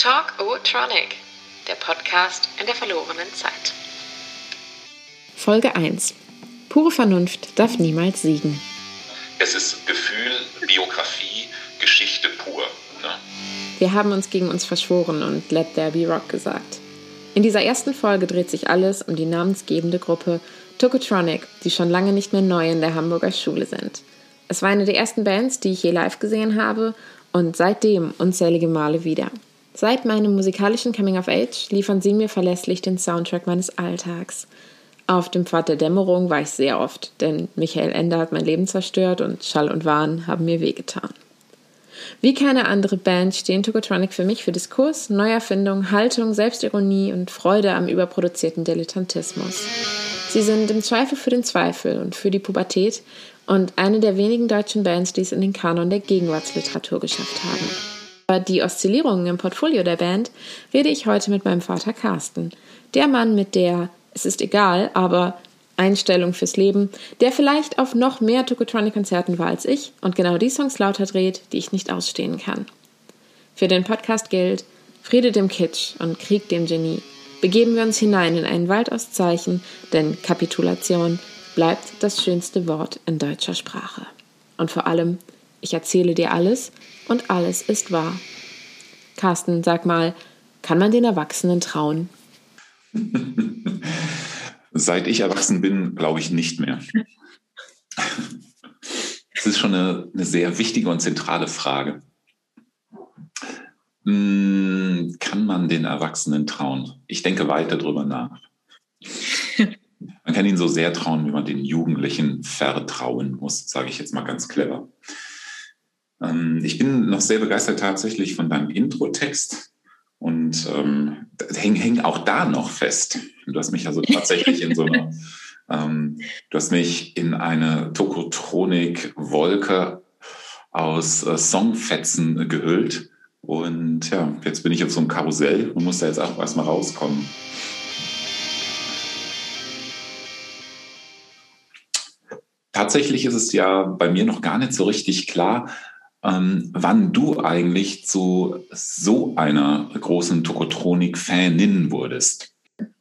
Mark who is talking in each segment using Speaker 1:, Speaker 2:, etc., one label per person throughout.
Speaker 1: Talk O-Tronic, der Podcast in der verlorenen Zeit.
Speaker 2: Folge 1. Pure Vernunft darf niemals siegen.
Speaker 3: Es ist Gefühl, Biografie, Geschichte pur. Ne?
Speaker 2: Wir haben uns gegen uns verschworen und Let There Be Rock gesagt. In dieser ersten Folge dreht sich alles um die namensgebende Gruppe Tokotronic, die schon lange nicht mehr neu in der Hamburger Schule sind. Es war eine der ersten Bands, die ich je live gesehen habe und seitdem unzählige Male wieder. Seit meinem musikalischen Coming of Age liefern sie mir verlässlich den Soundtrack meines Alltags. Auf dem Pfad der Dämmerung war ich sehr oft, denn Michael Ender hat mein Leben zerstört und Schall und Wahn haben mir wehgetan. Wie keine andere Band stehen Tokotronic für mich für Diskurs, Neuerfindung, Haltung, Selbstironie und Freude am überproduzierten Dilettantismus. Sie sind im Zweifel für den Zweifel und für die Pubertät und eine der wenigen deutschen Bands, die es in den Kanon der Gegenwartsliteratur geschafft haben. Über die Oszillierungen im Portfolio der Band rede ich heute mit meinem Vater Carsten, der Mann mit der, es ist egal, aber Einstellung fürs Leben, der vielleicht auf noch mehr Tokotronic-Konzerten war als ich und genau die Songs lauter dreht, die ich nicht ausstehen kann. Für den Podcast gilt Friede dem Kitsch und Krieg dem Genie. Begeben wir uns hinein in einen Wald aus Zeichen, denn Kapitulation bleibt das schönste Wort in deutscher Sprache. Und vor allem, ich erzähle dir alles und alles ist wahr. Carsten, sag mal, kann man den Erwachsenen trauen?
Speaker 3: Seit ich erwachsen bin, glaube ich nicht mehr. Es ist schon eine, eine, sehr wichtige und zentrale Frage. Hm, kann man den Erwachsenen trauen? Ich denke weiter darüber nach. Man kann ihnen so sehr trauen, wie man den Jugendlichen vertrauen muss, sage ich jetzt mal ganz clever. Ähm, ich bin noch sehr begeistert tatsächlich von deinem Intro-Text und ähm, häng, häng auch da noch fest. Du hast mich also tatsächlich in so einer, ähm, du hast mich in eine Tokotronik-Wolke aus äh, Songfetzen gehüllt. Und ja, jetzt bin ich auf so einem Karussell und muss da jetzt auch erstmal rauskommen. Tatsächlich ist es ja bei mir noch gar nicht so richtig klar, ähm, wann du eigentlich zu so einer großen Tokotronik-Fanin wurdest.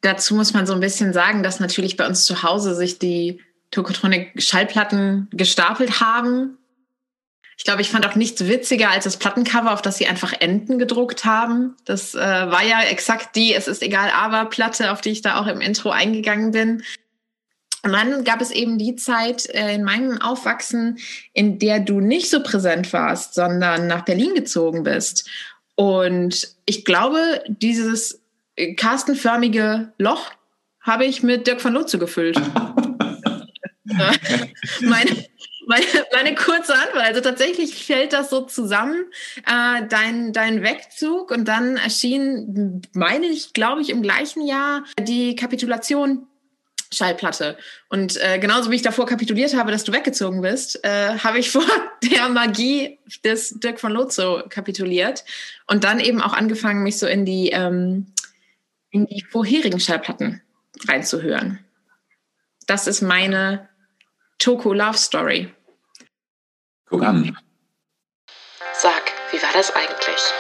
Speaker 1: Dazu muss man so ein bisschen sagen, dass natürlich bei uns zu Hause sich die Tokotronik-Schallplatten gestapelt haben. Ich glaube, ich fand auch nichts witziger als das Plattencover, auf das sie einfach Enten gedruckt haben. Das äh, war ja exakt die Es ist egal, aber Platte, auf die ich da auch im Intro eingegangen bin. Und dann gab es eben die Zeit äh, in meinem Aufwachsen, in der du nicht so präsent warst, sondern nach Berlin gezogen bist. Und ich glaube, dieses kastenförmige Loch habe ich mit Dirk van Lotze gefüllt. meine, meine, meine, kurze Antwort. Also tatsächlich fällt das so zusammen, äh, dein, dein Wegzug und dann erschien, meine ich, glaube ich, im gleichen Jahr die Kapitulation Schallplatte. Und äh, genauso wie ich davor kapituliert habe, dass du weggezogen bist, äh, habe ich vor der Magie des Dirk von Lotso kapituliert und dann eben auch angefangen, mich so in die, ähm, in die vorherigen Schallplatten reinzuhören. Das ist meine Toko Love Story.
Speaker 3: Guck an.
Speaker 1: Sag, wie war das eigentlich?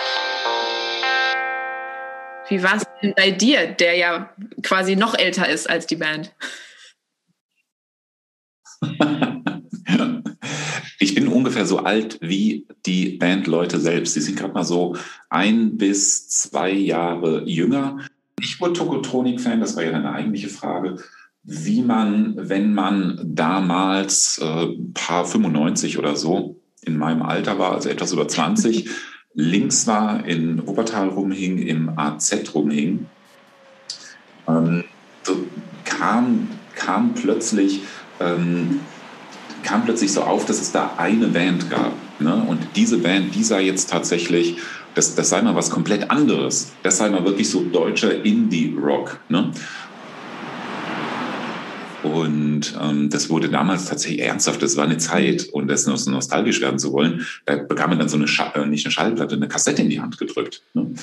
Speaker 1: Wie war es denn bei dir, der ja quasi noch älter ist als die Band?
Speaker 3: Ich bin ungefähr so alt wie die Bandleute selbst. Sie sind gerade mal so ein bis zwei Jahre jünger. Ich wurde Tokotronik-Fan, das war ja deine eigentliche Frage. Wie man, wenn man damals äh, paar 95 oder so in meinem Alter war, also etwas über 20, links war, in Wuppertal rumhing, im AZ rumhing, ähm, so kam, kam plötzlich ähm, kam plötzlich so auf, dass es da eine Band gab. Ne? Und diese Band, die sei jetzt tatsächlich, das, das sei mal was komplett anderes. Das sei mal wirklich so deutscher Indie-Rock. Ne? Und ähm, das wurde damals tatsächlich ernsthaft, das war eine Zeit und das noch so nostalgisch werden zu wollen, da bekam man dann so eine, Schall, äh, nicht eine Schallplatte, eine Kassette in die Hand gedrückt. Ne?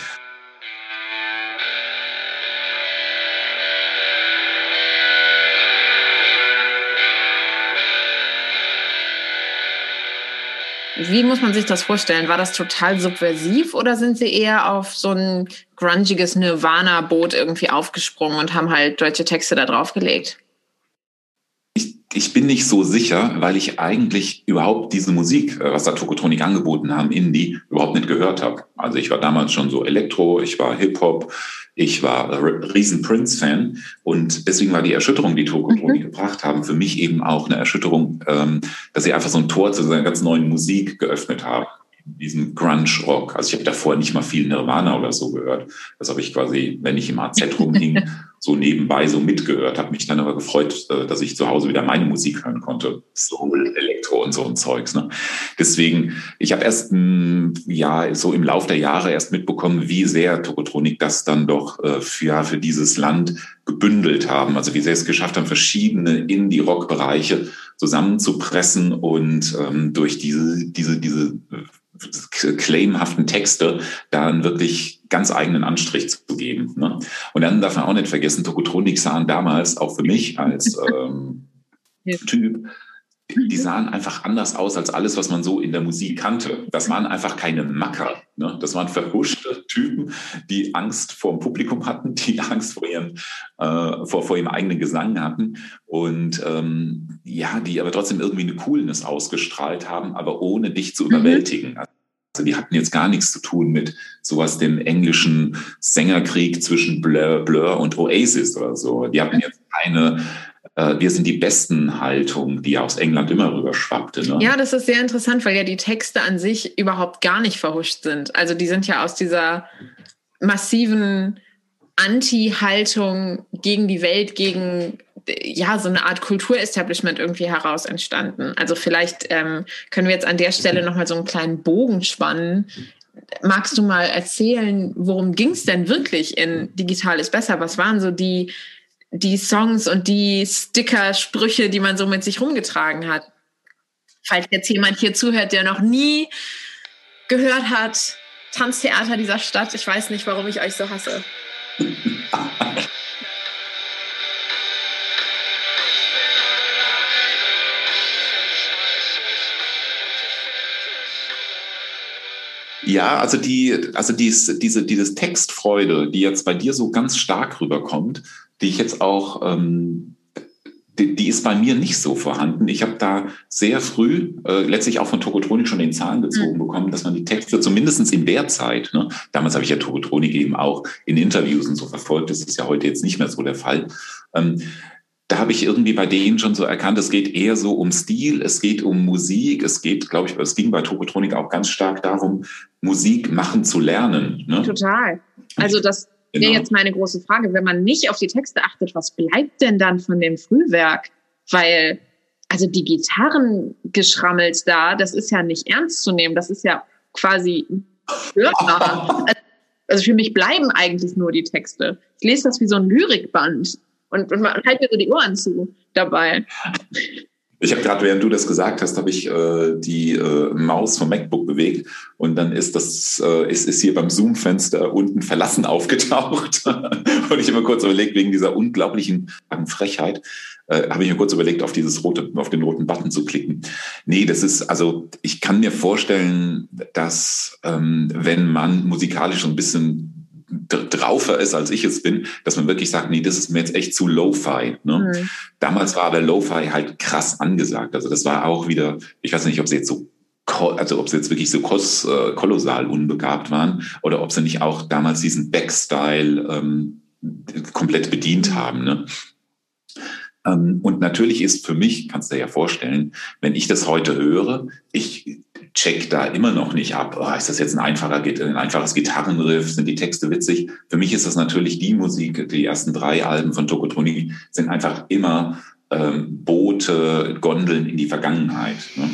Speaker 1: Wie muss man sich das vorstellen? War das total subversiv oder sind Sie eher auf so ein grungiges Nirvana-Boot irgendwie aufgesprungen und haben halt deutsche Texte da draufgelegt?
Speaker 3: Ich bin nicht so sicher, weil ich eigentlich überhaupt diese Musik, äh, was da Tokotronik angeboten haben, Indie, überhaupt nicht gehört habe. Also ich war damals schon so Elektro, ich war Hip-Hop, ich war riesen Prince-Fan und deswegen war die Erschütterung, die Tokotronik mhm. gebracht haben, für mich eben auch eine Erschütterung, ähm, dass sie einfach so ein Tor zu seiner ganz neuen Musik geöffnet haben diesem Grunge-Rock. Also ich habe davor nicht mal viel Nirvana oder so gehört. Das habe ich quasi, wenn ich im AZ rumhing, so nebenbei so mitgehört, habe mich dann aber gefreut, äh, dass ich zu Hause wieder meine Musik hören konnte. Soul, Elektro und so ein Zeugs. Ne? Deswegen, ich habe erst hm, ja so im Lauf der Jahre erst mitbekommen, wie sehr Tokotronik das dann doch äh, für, ja, für dieses Land gebündelt haben. Also wie sehr es geschafft haben, verschiedene Indie-Rock-Bereiche zusammenzupressen und ähm, durch diese, diese, diese claimhaften Texte dann wirklich ganz eigenen Anstrich zu geben. Ne? Und dann darf man auch nicht vergessen, Tokotronik sahen damals auch für mich als ähm, ja. Typ die sahen einfach anders aus als alles, was man so in der Musik kannte. Das waren einfach keine Macker. Ne? Das waren verhuschte Typen, die Angst vor dem Publikum hatten, die Angst vor ihrem, äh, vor, vor ihrem eigenen Gesang hatten und ähm, ja, die aber trotzdem irgendwie eine Coolness ausgestrahlt haben, aber ohne dich zu mhm. überwältigen. Also die hatten jetzt gar nichts zu tun mit sowas dem englischen Sängerkrieg zwischen Blur, Blur und Oasis oder so. Die hatten jetzt keine äh, wir sind die besten Haltung, die aus England immer rüber schwappte. Ne?
Speaker 1: Ja, das ist sehr interessant, weil ja die Texte an sich überhaupt gar nicht verhuscht sind. Also die sind ja aus dieser massiven Anti-Haltung gegen die Welt, gegen ja so eine Art Kulturestablishment irgendwie heraus entstanden. Also vielleicht ähm, können wir jetzt an der Stelle nochmal so einen kleinen Bogen spannen. Magst du mal erzählen, worum ging es denn wirklich in Digital ist besser? Was waren so die die Songs und die Sticker-Sprüche, die man so mit sich rumgetragen hat. Falls jetzt jemand hier zuhört, der noch nie gehört hat, Tanztheater dieser Stadt, ich weiß nicht, warum ich euch so hasse.
Speaker 3: Ja, also die, also dies, diese, diese Textfreude, die jetzt bei dir so ganz stark rüberkommt, die ich jetzt auch, ähm, die, die ist bei mir nicht so vorhanden. Ich habe da sehr früh, äh, letztlich auch von Tokotronik schon den Zahn gezogen mhm. bekommen, dass man die Texte zumindestens in der Zeit, ne, damals habe ich ja Tokotronik eben auch in Interviews und so verfolgt, das ist ja heute jetzt nicht mehr so der Fall, ähm, da habe ich irgendwie bei denen schon so erkannt, es geht eher so um Stil, es geht um Musik, es geht, glaube ich, es ging bei Tokotronik auch ganz stark darum, Musik machen zu lernen. Ne?
Speaker 1: Total. Also das wäre genau. jetzt meine große Frage, wenn man nicht auf die Texte achtet, was bleibt denn dann von dem Frühwerk? Weil, also die Gitarren geschrammelt da, das ist ja nicht ernst zu nehmen, das ist ja quasi hörbar. Also für mich bleiben eigentlich nur die Texte. Ich lese das wie so ein Lyrikband und, und man hält mir so die Ohren zu dabei.
Speaker 3: Ich habe gerade, während du das gesagt hast, habe ich äh, die äh, Maus vom MacBook bewegt und dann ist das äh, ist, ist hier beim Zoom-Fenster unten verlassen aufgetaucht und ich habe mir kurz überlegt wegen dieser unglaublichen Frechheit äh, habe ich mir kurz überlegt auf dieses rote auf den roten Button zu klicken. Nee, das ist also ich kann mir vorstellen, dass ähm, wenn man musikalisch so ein bisschen draufer ist, als ich es bin, dass man wirklich sagt, nee, das ist mir jetzt echt zu Lo-Fi. Ne? Mhm. Damals war aber Lo-Fi halt krass angesagt. Also das war auch wieder, ich weiß nicht, ob sie jetzt so also ob sie jetzt wirklich so kos, äh, kolossal unbegabt waren oder ob sie nicht auch damals diesen Backstyle ähm, komplett bedient mhm. haben. Ne? Ähm, und natürlich ist für mich, kannst du dir ja vorstellen, wenn ich das heute höre, ich check da immer noch nicht ab, oh, ist das jetzt ein, einfacher, ein einfaches Gitarrenriff, sind die Texte witzig? Für mich ist das natürlich die Musik, die ersten drei Alben von Tokotronic sind einfach immer ähm, Boote, Gondeln in die Vergangenheit. Ne?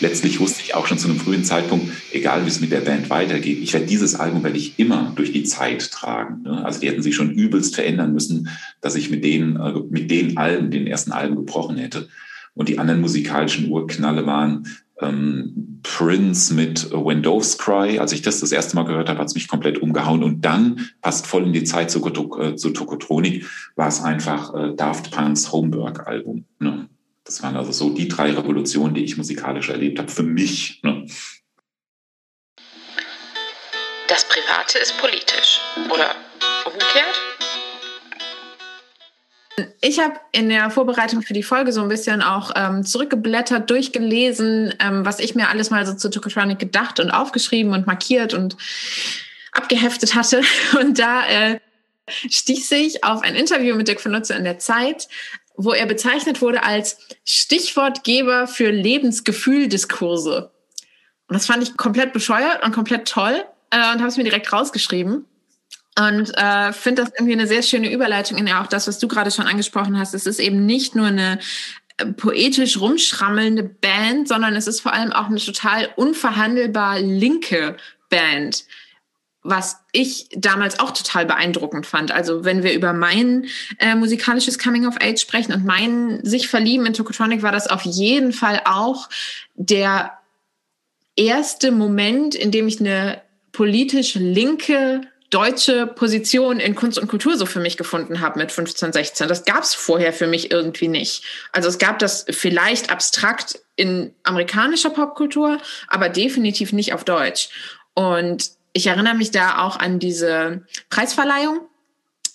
Speaker 3: Letztlich wusste ich auch schon zu einem frühen Zeitpunkt, egal wie es mit der Band weitergeht, ich werde dieses Album werde ich immer durch die Zeit tragen. Ne? Also die hätten sich schon übelst verändern müssen, dass ich mit denen, äh, mit den Alben, den ersten Alben gebrochen hätte. Und die anderen musikalischen Urknalle waren ähm, Prince mit Windows Cry. Als ich das das erste Mal gehört habe, hat es mich komplett umgehauen. Und dann, passt voll in die Zeit zu, äh, zu Tokotronik, war es einfach äh, Daft Punks Homework-Album. Ne? Das waren also so die drei Revolutionen, die ich musikalisch erlebt habe, für mich. Ne?
Speaker 2: Das Private ist politisch. Oder umgekehrt?
Speaker 1: Ich habe in der Vorbereitung für die Folge so ein bisschen auch ähm, zurückgeblättert, durchgelesen, ähm, was ich mir alles mal so zu Tokotronic gedacht und aufgeschrieben und markiert und abgeheftet hatte. Und da äh, stieß ich auf ein Interview mit Dirk von Nutze in der Zeit, wo er bezeichnet wurde als Stichwortgeber für Lebensgefühldiskurse. Und das fand ich komplett bescheuert und komplett toll äh, und habe es mir direkt rausgeschrieben. Und äh, finde das irgendwie eine sehr schöne Überleitung in ja auch das, was du gerade schon angesprochen hast. Es ist eben nicht nur eine äh, poetisch rumschrammelnde Band, sondern es ist vor allem auch eine total unverhandelbar linke Band, was ich damals auch total beeindruckend fand. Also wenn wir über mein äh, musikalisches Coming of Age sprechen und mein sich verlieben in Tokotronic, war das auf jeden Fall auch der erste Moment, in dem ich eine politisch linke deutsche Position in Kunst und Kultur so für mich gefunden habe mit 15, 16. Das gab es vorher für mich irgendwie nicht. Also es gab das vielleicht abstrakt in amerikanischer Popkultur, aber definitiv nicht auf Deutsch. Und ich erinnere mich da auch an diese Preisverleihung.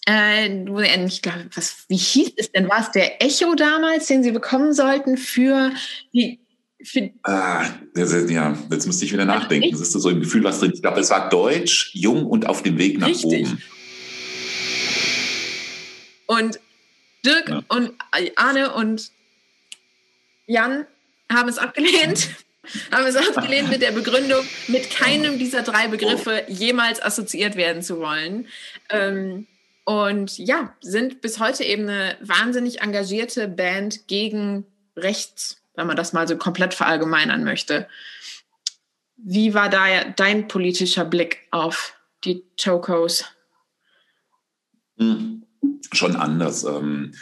Speaker 1: Äh, ich glaube, was, wie hieß es denn? War es der Echo damals, den sie bekommen sollten für die
Speaker 3: Ah, ja, jetzt müsste ich wieder nachdenken. Das ist so im Gefühl was drin. Ich glaube, es war Deutsch, jung und auf dem Weg nach Richtig. oben.
Speaker 1: Und Dirk ja. und Arne und Jan haben es abgelehnt. haben es abgelehnt mit der Begründung, mit keinem dieser drei Begriffe jemals assoziiert werden zu wollen. Ähm, und ja, sind bis heute eben eine wahnsinnig engagierte Band gegen rechts wenn man das mal so komplett verallgemeinern möchte. Wie war da dein politischer Blick auf die Chocos?
Speaker 3: Hm, schon anders. Ähm,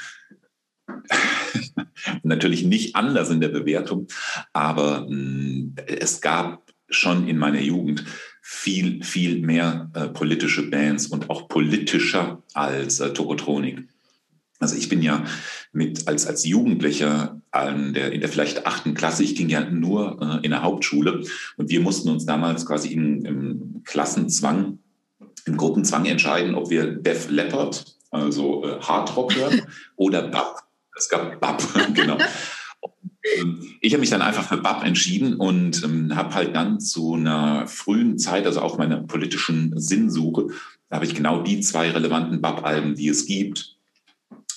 Speaker 3: natürlich nicht anders in der Bewertung, aber hm, es gab schon in meiner Jugend viel, viel mehr äh, politische Bands und auch politischer als äh, Tokotronik. Also ich bin ja mit als, als Jugendlicher in der, in der vielleicht achten Klasse, ich ging ja nur äh, in der Hauptschule und wir mussten uns damals quasi im, im Klassenzwang, im Gruppenzwang entscheiden, ob wir Def Leppard, also äh, Hardrock hören oder Bab. Es gab Bab, genau. Ähm, ich habe mich dann einfach für BAP entschieden und ähm, habe halt dann zu einer frühen Zeit, also auf meiner politischen Sinnsuche, da habe ich genau die zwei relevanten BAP-Alben, die es gibt,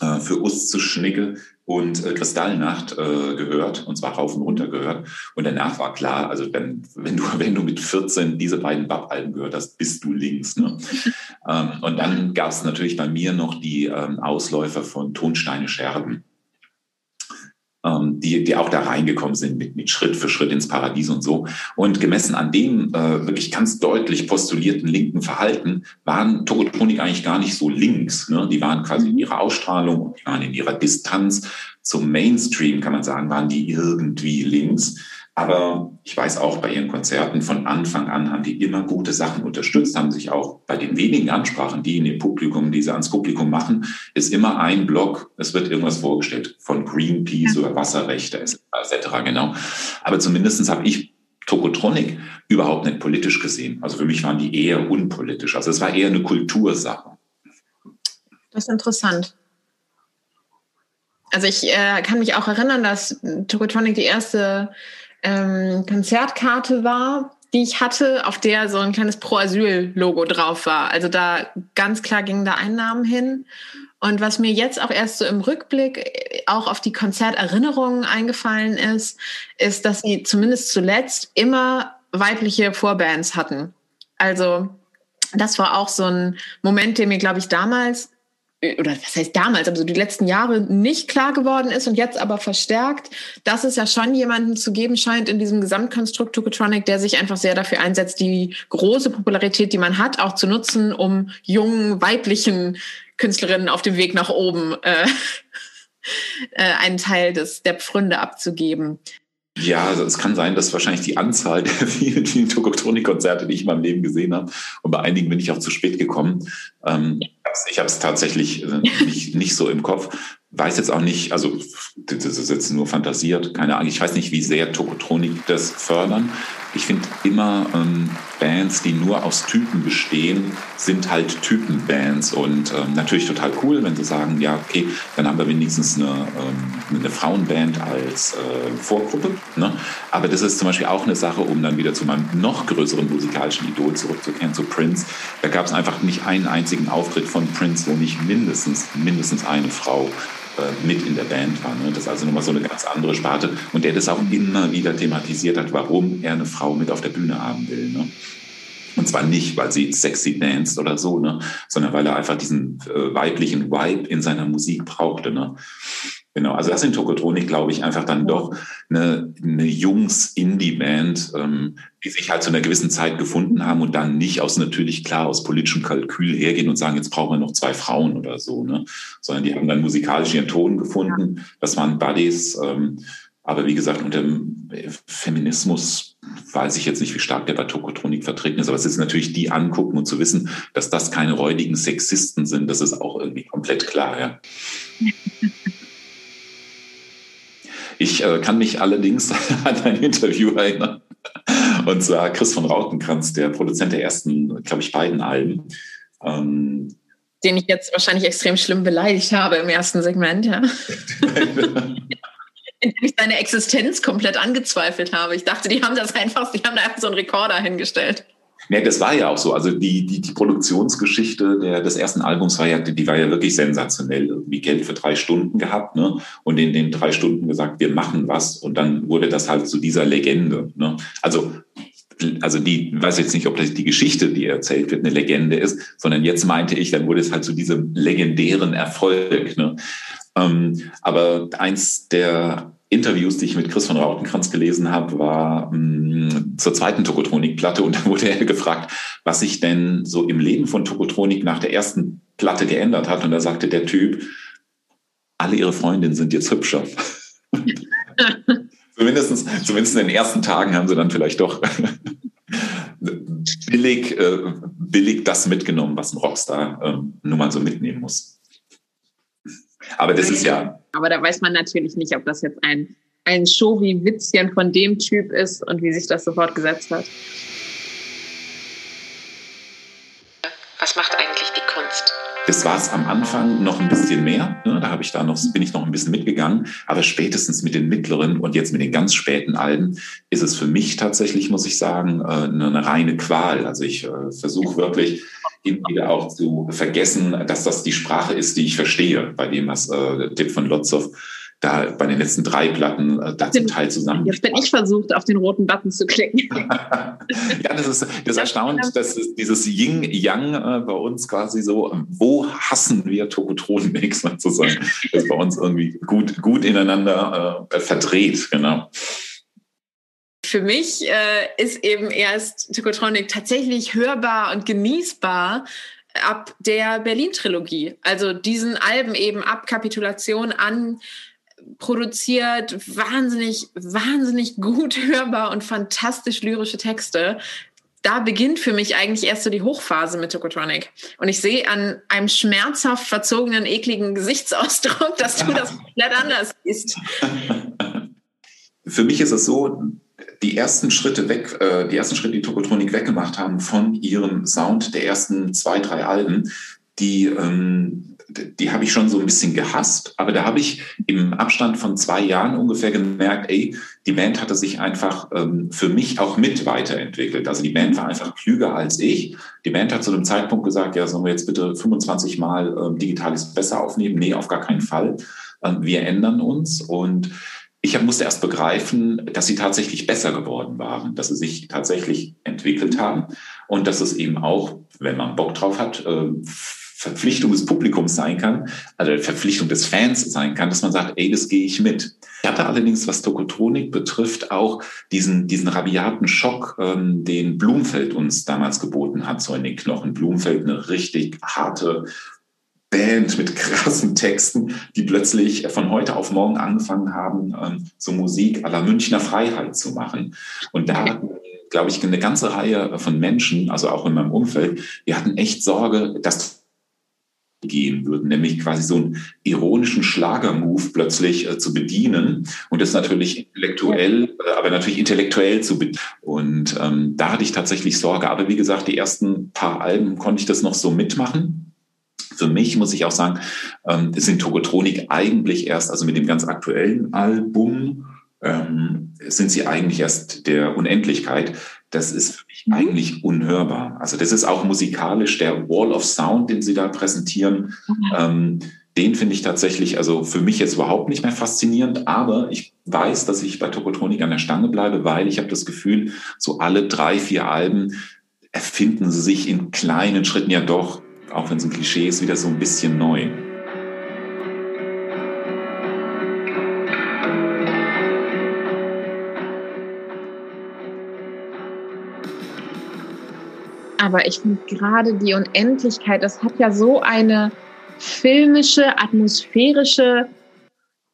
Speaker 3: äh, für Us zu Schnicke und äh, Kristallnacht äh, gehört, und zwar rauf und runter gehört. Und danach war klar, also dann, wenn du, wenn du mit 14 diese beiden Bab-Alben gehört hast, bist du links. Ne? ähm, und dann gab es natürlich bei mir noch die ähm, Ausläufer von Tonsteine Scherben ähm, die, die auch da reingekommen sind mit, mit Schritt für Schritt ins Paradies und so. Und gemessen an dem äh, wirklich ganz deutlich postulierten linken Verhalten waren Tokotronik eigentlich gar nicht so links. Ne? Die waren quasi in mhm. ihrer Ausstrahlung und die waren in ihrer Distanz zum Mainstream, kann man sagen, waren die irgendwie links. Aber ich weiß auch bei ihren Konzerten von Anfang an haben die immer gute Sachen unterstützt, haben sich auch bei den wenigen Ansprachen, die in dem Publikum, die sie ans Publikum machen, ist immer ein Block, es wird irgendwas vorgestellt von Greenpeace ja. oder Wasserrechte etc. Genau. Aber zumindestens habe ich Tokotronic überhaupt nicht politisch gesehen. Also für mich waren die eher unpolitisch. Also es war eher eine Kultursache.
Speaker 1: Das ist interessant. Also ich äh, kann mich auch erinnern, dass Tokotronic die erste ähm, Konzertkarte war, die ich hatte, auf der so ein kleines Pro-Asyl-Logo drauf war. Also da ganz klar gingen da Einnahmen hin. Und was mir jetzt auch erst so im Rückblick äh, auch auf die Konzerterinnerungen eingefallen ist, ist, dass sie zumindest zuletzt immer weibliche Vorbands hatten. Also das war auch so ein Moment, der mir, glaube ich, damals oder was heißt damals, aber so die letzten Jahre nicht klar geworden ist und jetzt aber verstärkt, dass es ja schon jemanden zu geben scheint in diesem Gesamtkonstrukt Tokotronic, der sich einfach sehr dafür einsetzt, die große Popularität, die man hat, auch zu nutzen, um jungen, weiblichen Künstlerinnen auf dem Weg nach oben äh, äh, einen Teil des, der Pfründe abzugeben.
Speaker 3: Ja, also es kann sein, dass wahrscheinlich die Anzahl der vielen, vielen Tokotronik-Konzerte, die ich in meinem Leben gesehen habe, und bei einigen bin ich auch zu spät gekommen. Ähm, ich habe es tatsächlich äh, nicht, nicht so im Kopf weiß jetzt auch nicht, also das ist jetzt nur fantasiert, keine Ahnung, ich weiß nicht, wie sehr Tokotronik das fördern. Ich finde immer ähm, Bands, die nur aus Typen bestehen, sind halt Typenbands und ähm, natürlich total cool, wenn sie sagen, ja, okay, dann haben wir wenigstens eine, ähm, eine Frauenband als äh, Vorgruppe. Ne? Aber das ist zum Beispiel auch eine Sache, um dann wieder zu meinem noch größeren musikalischen Idol zurückzukehren, zu Prince. Da gab es einfach nicht einen einzigen Auftritt von Prince, wo nicht mindestens, mindestens eine Frau mit in der Band war. Ne? Das ist also nochmal so eine ganz andere Sparte. Und der das auch immer wieder thematisiert hat, warum er eine Frau mit auf der Bühne haben will. Ne? Und zwar nicht, weil sie sexy danced oder so, ne? sondern weil er einfach diesen äh, weiblichen Vibe in seiner Musik brauchte. Ne? Genau, also das sind Tokotronik, glaube ich, einfach dann doch eine, eine Jungs-Indie-Band, ähm, die sich halt zu einer gewissen Zeit gefunden haben und dann nicht aus natürlich klar aus politischem Kalkül hergehen und sagen, jetzt brauchen wir noch zwei Frauen oder so, ne? sondern die haben dann musikalisch ihren Ton gefunden. Das waren Buddies. Ähm, aber wie gesagt, unter dem Feminismus weiß ich jetzt nicht, wie stark der bei Tokotronik vertreten ist. Aber es ist natürlich die angucken und zu wissen, dass das keine räudigen Sexisten sind, das ist auch irgendwie komplett klar, ja. Ich äh, kann mich allerdings an ein Interview erinnern. Und zwar Chris von Rautenkranz, der Produzent der ersten, glaube ich, beiden Alben. Ähm,
Speaker 1: Den ich jetzt wahrscheinlich extrem schlimm beleidigt habe im ersten Segment, ja. Indem ich seine Existenz komplett angezweifelt habe. Ich dachte, die haben das einfach, die haben da einfach so einen Rekorder hingestellt.
Speaker 3: Ja, das war ja auch so. Also die, die, die Produktionsgeschichte der, des ersten Albums war ja, die war ja wirklich sensationell. Irgendwie Geld für drei Stunden gehabt, ne? Und in den drei Stunden gesagt, wir machen was. Und dann wurde das halt zu dieser Legende. Ne? Also also die, weiß jetzt nicht, ob das die Geschichte, die erzählt wird, eine Legende ist, sondern jetzt meinte ich, dann wurde es halt zu diesem legendären Erfolg. Ne? Ähm, aber eins der Interviews, die ich mit Chris von Rautenkranz gelesen habe, war mh, mm, zur zweiten Tokotronik-Platte und da wurde er gefragt, was sich denn so im Leben von Tokotronik nach der ersten Platte geändert hat. Und da sagte der Typ, alle ihre Freundinnen sind jetzt hübscher. zumindest, zumindest in den ersten Tagen haben sie dann vielleicht doch billig, äh, billig das mitgenommen, was ein Rockstar äh, nun mal so mitnehmen muss. Aber das ist ja.
Speaker 1: Aber da weiß man natürlich nicht, ob das jetzt ein, ein Show wie Witzchen von dem Typ ist und wie sich das sofort gesetzt hat.
Speaker 2: Was macht Kunst?
Speaker 3: Das war es am Anfang noch ein bisschen mehr. Ne? Da habe ich da noch, bin ich noch ein bisschen mitgegangen. Aber spätestens mit den mittleren und jetzt mit den ganz späten Alben ist es für mich tatsächlich, muss ich sagen, äh, eine reine Qual. Also ich äh, versuche wirklich immer wieder auch zu vergessen, dass das die Sprache ist, die ich verstehe, bei dem, was äh, Tipp von Lotzow da bei den letzten drei Platten äh, da zum Teil zusammen.
Speaker 1: Jetzt bin ich versucht, auf den roten Button zu klicken.
Speaker 3: ja, das ist, das ist erstaunlich, dass dieses Yin-Yang äh, bei uns quasi so, wo hassen wir Tokotronik sozusagen, das bei uns irgendwie gut, gut ineinander äh, verdreht, genau
Speaker 1: für mich äh, ist eben erst Tokotronic tatsächlich hörbar und genießbar ab der Berlin-Trilogie. Also diesen Alben eben ab Kapitulation an produziert, wahnsinnig, wahnsinnig gut hörbar und fantastisch lyrische Texte. Da beginnt für mich eigentlich erst so die Hochphase mit Tokotronic. Und ich sehe an einem schmerzhaft verzogenen, ekligen Gesichtsausdruck, dass du das komplett anders siehst.
Speaker 3: Für mich ist es so, die ersten Schritte weg, äh, die ersten Schritte, die Tokotronik weggemacht haben von ihrem Sound der ersten zwei, drei Alben, die, ähm, die habe ich schon so ein bisschen gehasst, aber da habe ich im Abstand von zwei Jahren ungefähr gemerkt, ey, die Band hatte sich einfach ähm, für mich auch mit weiterentwickelt. Also die Band war einfach klüger als ich. Die Band hat zu einem Zeitpunkt gesagt, ja, sollen wir jetzt bitte 25 Mal ähm, digitales besser aufnehmen? Nee, auf gar keinen Fall. Ähm, wir ändern uns und ich musste erst begreifen, dass sie tatsächlich besser geworden waren, dass sie sich tatsächlich entwickelt haben und dass es eben auch, wenn man Bock drauf hat, äh, Verpflichtung des Publikums sein kann, also Verpflichtung des Fans sein kann, dass man sagt, ey, das gehe ich mit. Ich hatte allerdings, was Tokotronik betrifft, auch diesen, diesen rabiaten Schock, ähm, den Blumfeld uns damals geboten hat, so in den Knochen. Blumfeld, eine richtig harte Band mit krassen Texten, die plötzlich von heute auf morgen angefangen haben, ähm, so Musik aller Münchner Freiheit zu machen. Und da glaube ich, eine ganze Reihe von Menschen, also auch in meinem Umfeld, die hatten echt Sorge, dass gehen würden, nämlich quasi so einen ironischen Schlagermove plötzlich äh, zu bedienen und das natürlich intellektuell, äh, aber natürlich intellektuell zu bedienen. Und ähm, da hatte ich tatsächlich Sorge. Aber wie gesagt, die ersten paar Alben konnte ich das noch so mitmachen. Für mich muss ich auch sagen, ähm, sind Togotronik eigentlich erst, also mit dem ganz aktuellen Album, ähm, sind sie eigentlich erst der Unendlichkeit. Das ist für mich mhm. eigentlich unhörbar. Also das ist auch musikalisch der Wall of Sound, den sie da präsentieren. Mhm. Ähm, den finde ich tatsächlich, also für mich jetzt überhaupt nicht mehr faszinierend, aber ich weiß, dass ich bei Tokotronik an der Stange bleibe, weil ich habe das Gefühl, so alle drei, vier Alben erfinden sie sich in kleinen Schritten ja doch, auch wenn es ein Klischee ist, wieder so ein bisschen neu.
Speaker 1: Aber ich finde gerade die Unendlichkeit, das hat ja so eine filmische, atmosphärische,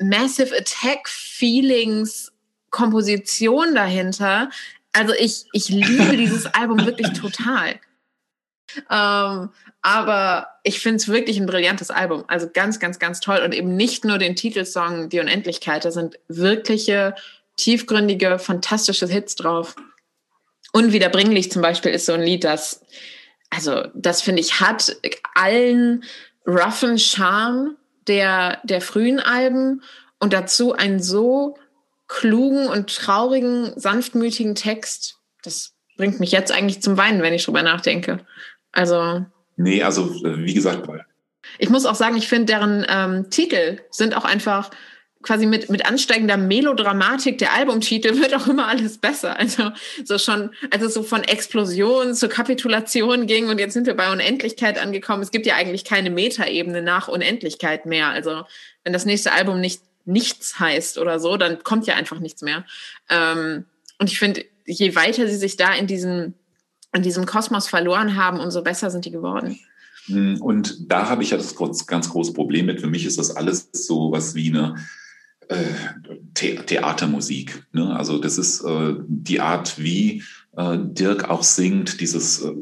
Speaker 1: Massive Attack Feelings Komposition dahinter. Also ich, ich liebe dieses Album wirklich total. Ähm, aber ich finde es wirklich ein brillantes Album. Also ganz, ganz, ganz toll. Und eben nicht nur den Titelsong Die Unendlichkeit, da sind wirkliche, tiefgründige, fantastische Hits drauf. Unwiederbringlich zum Beispiel ist so ein Lied, das, also das finde ich, hat allen roughen Charme der, der frühen Alben und dazu einen so klugen und traurigen, sanftmütigen Text. Das bringt mich jetzt eigentlich zum Weinen, wenn ich drüber nachdenke. Also.
Speaker 3: Nee, also wie gesagt.
Speaker 1: Ich muss auch sagen, ich finde, deren ähm, Titel sind auch einfach quasi mit, mit ansteigender Melodramatik der Albumtitel wird auch immer alles besser. Also so schon, also so von Explosion zur Kapitulation ging und jetzt sind wir bei Unendlichkeit angekommen. Es gibt ja eigentlich keine Metaebene nach Unendlichkeit mehr. Also wenn das nächste Album nicht nichts heißt oder so, dann kommt ja einfach nichts mehr. Ähm, und ich finde, je weiter sie sich da in diesem, in diesem Kosmos verloren haben, umso besser sind die geworden.
Speaker 3: Hm, und da habe ich ja das ganz große Problem mit. Für mich ist das alles so was wie eine The Theatermusik. Ne? Also das ist äh, die Art, wie äh, Dirk auch singt, dieses äh,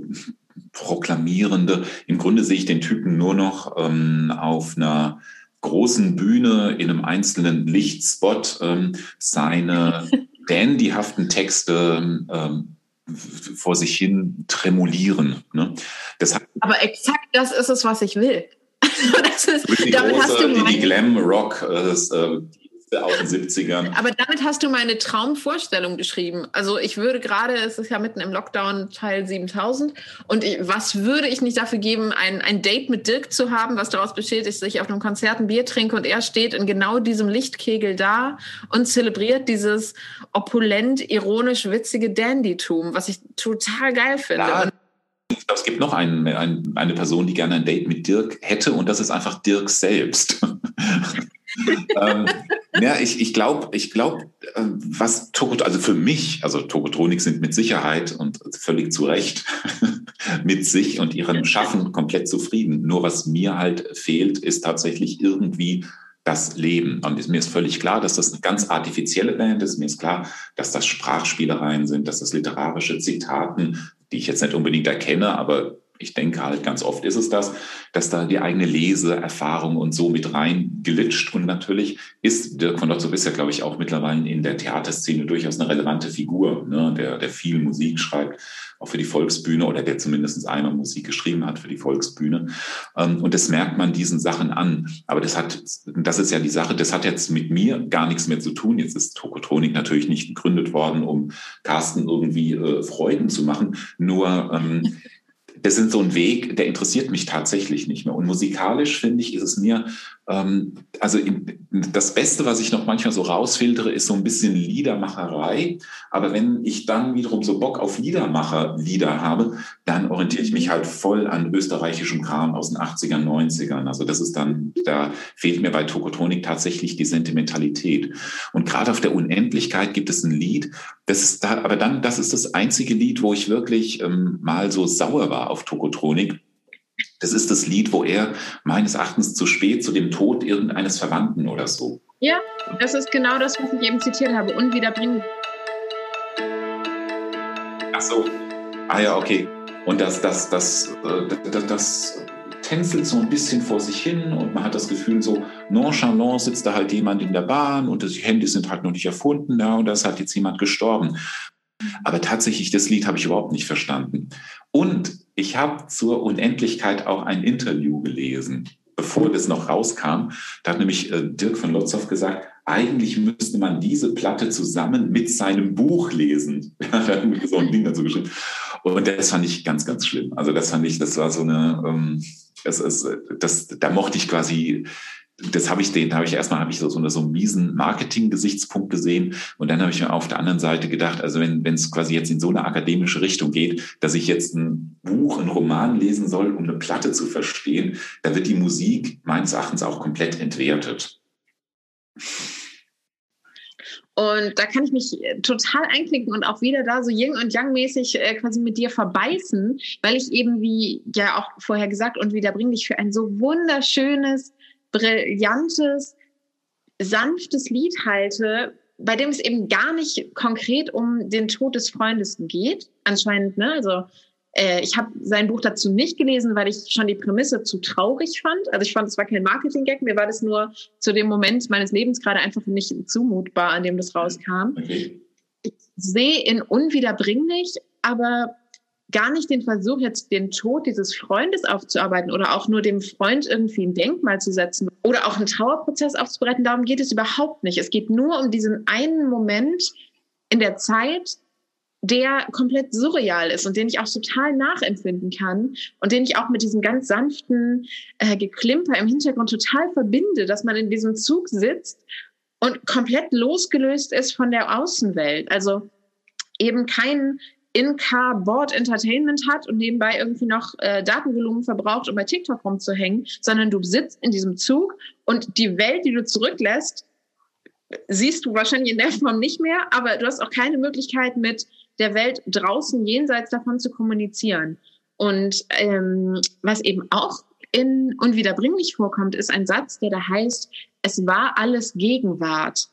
Speaker 3: Proklamierende. Im Grunde sehe ich den Typen nur noch ähm, auf einer großen Bühne in einem einzelnen Lichtspot ähm, seine dandyhaften Texte ähm, vor sich hin tremolieren. Ne?
Speaker 1: Das Aber exakt das ist es, was ich will.
Speaker 3: das ist, damit große, hast du die, die Glam Rock, äh, aus den 70ern.
Speaker 1: Aber damit hast du meine Traumvorstellung geschrieben. Also ich würde gerade, es ist ja mitten im Lockdown Teil 7000 und ich, was würde ich nicht dafür geben, ein, ein Date mit Dirk zu haben, was daraus besteht, dass ich auf einem Konzert ein Bier trinke und er steht in genau diesem Lichtkegel da und zelebriert dieses opulent, ironisch witzige Dandytum, was ich total geil finde. Ja.
Speaker 3: Ich glaube, es gibt noch einen, einen, eine Person, die gerne ein Date mit Dirk hätte und das ist einfach Dirk selbst. ähm, ja, ich, ich glaube, ich glaub, äh, was Tokotronik, also für mich, also Tokotronik sind mit Sicherheit und völlig zu Recht mit sich und ihrem Schaffen komplett zufrieden. Nur was mir halt fehlt, ist tatsächlich irgendwie das Leben. Und mir ist völlig klar, dass das eine ganz artifizielle Band ist. Mir ist klar, dass das Sprachspielereien sind, dass das literarische Zitaten, die ich jetzt nicht unbedingt erkenne, aber ich denke halt ganz oft ist es das, dass da die eigene Leseerfahrung und so mit rein glitscht. Und natürlich ist Dirk von Lotzo ja, glaube ich, auch mittlerweile in der Theaterszene durchaus eine relevante Figur, ne? der, der viel Musik schreibt, auch für die Volksbühne oder der zumindest einmal Musik geschrieben hat für die Volksbühne. Ähm, und das merkt man diesen Sachen an. Aber das hat, das ist ja die Sache, das hat jetzt mit mir gar nichts mehr zu tun. Jetzt ist Tokotronik natürlich nicht gegründet worden, um Carsten irgendwie äh, Freuden zu machen. Nur ähm, das ist so ein Weg, der interessiert mich tatsächlich nicht mehr. Und musikalisch finde ich, ist es mir ähm, also das Beste, was ich noch manchmal so rausfiltere, ist so ein bisschen Liedermacherei. Aber wenn ich dann wiederum so Bock auf Liedermacher-Lieder habe, dann orientiere ich mich halt voll an österreichischem Kram aus den 80ern, 90ern. Also das ist dann, da fehlt mir bei Tokotronik tatsächlich die Sentimentalität. Und gerade auf der Unendlichkeit gibt es ein Lied, das ist da, aber dann, das ist das einzige Lied, wo ich wirklich ähm, mal so sauer war auf Tokotronik Das ist das Lied, wo er meines Erachtens zu spät zu dem Tod irgendeines Verwandten oder so.
Speaker 1: Ja, das ist genau das, was ich eben zitiert habe. Unwiederbringlich.
Speaker 3: Ach so. Ah ja, okay. Und das, das, das, äh, das, das, das tänzelt so ein bisschen vor sich hin und man hat das Gefühl, so nonchalant sitzt da halt jemand in der Bahn und die Handys sind halt noch nicht erfunden, ja, und da ist halt jetzt jemand gestorben. Aber tatsächlich, das Lied habe ich überhaupt nicht verstanden. Und ich habe zur Unendlichkeit auch ein Interview gelesen, bevor das noch rauskam. Da hat nämlich äh, Dirk von Lotzow gesagt, eigentlich müsste man diese Platte zusammen mit seinem Buch lesen. So ein Ding dazu geschrieben. Und das fand ich ganz, ganz schlimm. Also das fand ich, das war so eine, ähm, das ist, das, da mochte ich quasi das habe ich den, habe ich erstmal habe ich so, so, eine, so einen miesen Marketing-Gesichtspunkt gesehen und dann habe ich mir auf der anderen Seite gedacht, also wenn es quasi jetzt in so eine akademische Richtung geht, dass ich jetzt ein Buch, ein Roman lesen soll, um eine Platte zu verstehen, da wird die Musik meines Erachtens auch komplett entwertet.
Speaker 1: Und da kann ich mich total einklinken und auch wieder da so Yin und Yang mäßig äh, quasi mit dir verbeißen, weil ich eben, wie ja auch vorher gesagt und wiederbringlich für ein so wunderschönes, brillantes, sanftes Lied halte, bei dem es eben gar nicht konkret um den Tod des Freundes geht, anscheinend, ne? Also äh, ich habe sein Buch dazu nicht gelesen, weil ich schon die Prämisse zu traurig fand. Also ich fand, es war kein Marketing-Gag, mir war das nur zu dem Moment meines Lebens gerade einfach nicht zumutbar, an dem das rauskam. Okay. Ich sehe in unwiederbringlich, aber gar nicht den Versuch, jetzt den Tod dieses Freundes aufzuarbeiten oder auch nur dem Freund irgendwie ein Denkmal zu setzen oder auch einen Trauerprozess aufzubereiten. Darum geht es überhaupt nicht. Es geht nur um diesen einen Moment in der Zeit, der komplett surreal ist und den ich auch total nachempfinden kann und den ich auch mit diesem ganz sanften äh, Geklimper im Hintergrund total verbinde, dass man in diesem Zug sitzt und komplett losgelöst ist von der Außenwelt. Also eben kein in-Car-Board Entertainment hat und nebenbei irgendwie noch äh, Datenvolumen verbraucht, um bei TikTok rumzuhängen, sondern du sitzt in diesem Zug und die Welt, die du zurücklässt, siehst du wahrscheinlich in der Form nicht mehr, aber du hast auch keine Möglichkeit mit der Welt draußen jenseits davon zu kommunizieren. Und ähm, was eben auch in Unwiederbringlich vorkommt, ist ein Satz, der da heißt, es war alles Gegenwart.